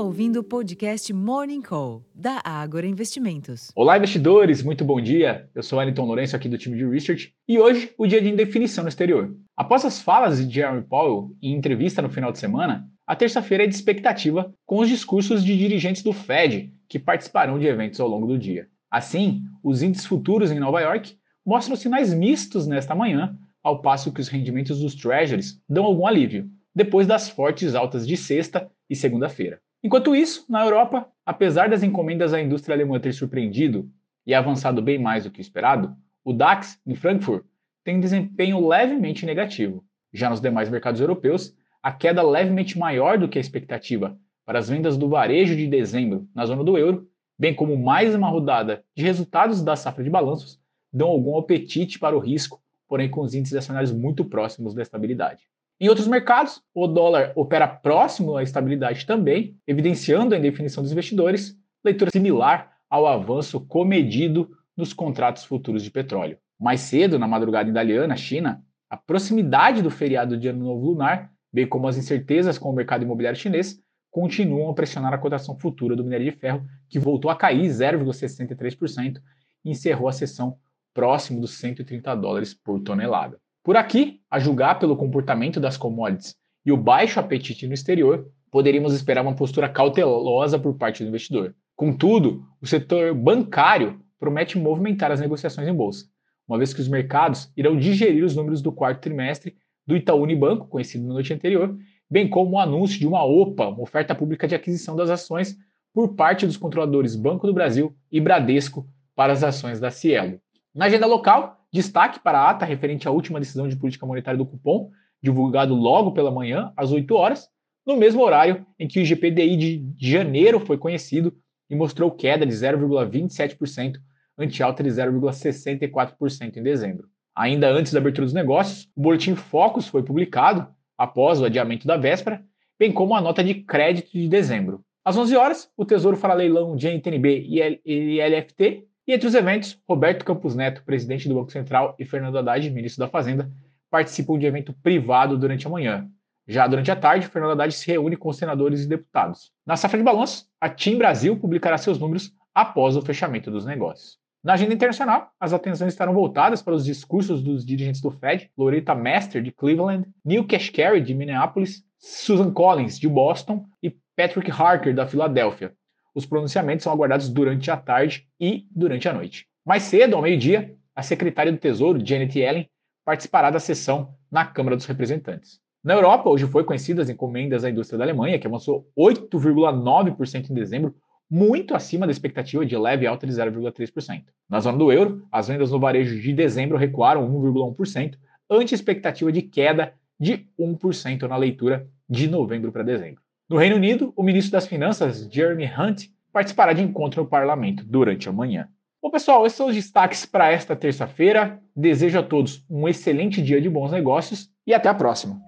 ouvindo o podcast Morning Call, da Ágora Investimentos. Olá, investidores, muito bom dia. Eu sou Wellington Lourenço, aqui do time de Research, e hoje o dia de indefinição no exterior. Após as falas de Jeremy Powell em entrevista no final de semana, a terça-feira é de expectativa com os discursos de dirigentes do Fed que participarão de eventos ao longo do dia. Assim, os índices futuros em Nova York mostram sinais mistos nesta manhã, ao passo que os rendimentos dos Treasuries dão algum alívio, depois das fortes altas de sexta e segunda-feira. Enquanto isso, na Europa, apesar das encomendas à indústria alemã ter surpreendido e avançado bem mais do que esperado, o DAX, em Frankfurt, tem desempenho levemente negativo. Já nos demais mercados europeus, a queda levemente maior do que a expectativa para as vendas do varejo de dezembro na zona do euro, bem como mais uma rodada de resultados da safra de balanços, dão algum apetite para o risco, porém com os índices acionários muito próximos da estabilidade. Em outros mercados, o dólar opera próximo à estabilidade também, evidenciando a indefinição dos investidores, leitura similar ao avanço comedido nos contratos futuros de petróleo. Mais cedo, na madrugada italiana, China, a proximidade do feriado de Ano Novo Lunar, bem como as incertezas com o mercado imobiliário chinês, continuam a pressionar a cotação futura do minério de ferro, que voltou a cair 0,63% e encerrou a sessão próximo dos 130 dólares por tonelada. Por aqui, a julgar pelo comportamento das commodities e o baixo apetite no exterior, poderíamos esperar uma postura cautelosa por parte do investidor. Contudo, o setor bancário promete movimentar as negociações em bolsa, uma vez que os mercados irão digerir os números do quarto trimestre do Itaú Unibanco, conhecido na noite anterior, bem como o anúncio de uma OPA, uma oferta pública de aquisição das ações, por parte dos controladores Banco do Brasil e Bradesco para as ações da Cielo. Na agenda local, Destaque para a ata referente à última decisão de política monetária do cupom, divulgado logo pela manhã, às 8 horas, no mesmo horário em que o IGPDI de janeiro foi conhecido e mostrou queda de 0,27%, ante alta de 0,64% em dezembro. Ainda antes da abertura dos negócios, o boletim Focus foi publicado, após o adiamento da véspera, bem como a nota de crédito de dezembro. Às 11 horas, o Tesouro fará leilão de NTNB e LFT e entre os eventos, Roberto Campos Neto, presidente do Banco Central, e Fernando Haddad, ministro da Fazenda, participam de evento privado durante a manhã. Já durante a tarde, Fernando Haddad se reúne com os senadores e deputados. Na safra de balanço, a TIM Brasil publicará seus números após o fechamento dos negócios. Na agenda internacional, as atenções estarão voltadas para os discursos dos dirigentes do Fed, Loretta Master, de Cleveland, Neil Kashkari, de Minneapolis, Susan Collins, de Boston e Patrick Harker, da Filadélfia, os pronunciamentos são aguardados durante a tarde e durante a noite. Mais cedo, ao meio-dia, a secretária do Tesouro, Janet Yellen, participará da sessão na Câmara dos Representantes. Na Europa, hoje foi conhecidas as encomendas da indústria da Alemanha, que avançou 8,9% em dezembro, muito acima da expectativa de leve alta de 0,3%. Na zona do euro, as vendas no varejo de dezembro recuaram 1,1%, ante expectativa de queda de 1% na leitura de novembro para dezembro. No Reino Unido, o ministro das Finanças, Jeremy Hunt, participará de encontro no parlamento durante a manhã. Bom, pessoal, esses são os destaques para esta terça-feira. Desejo a todos um excelente dia de bons negócios e até a próxima.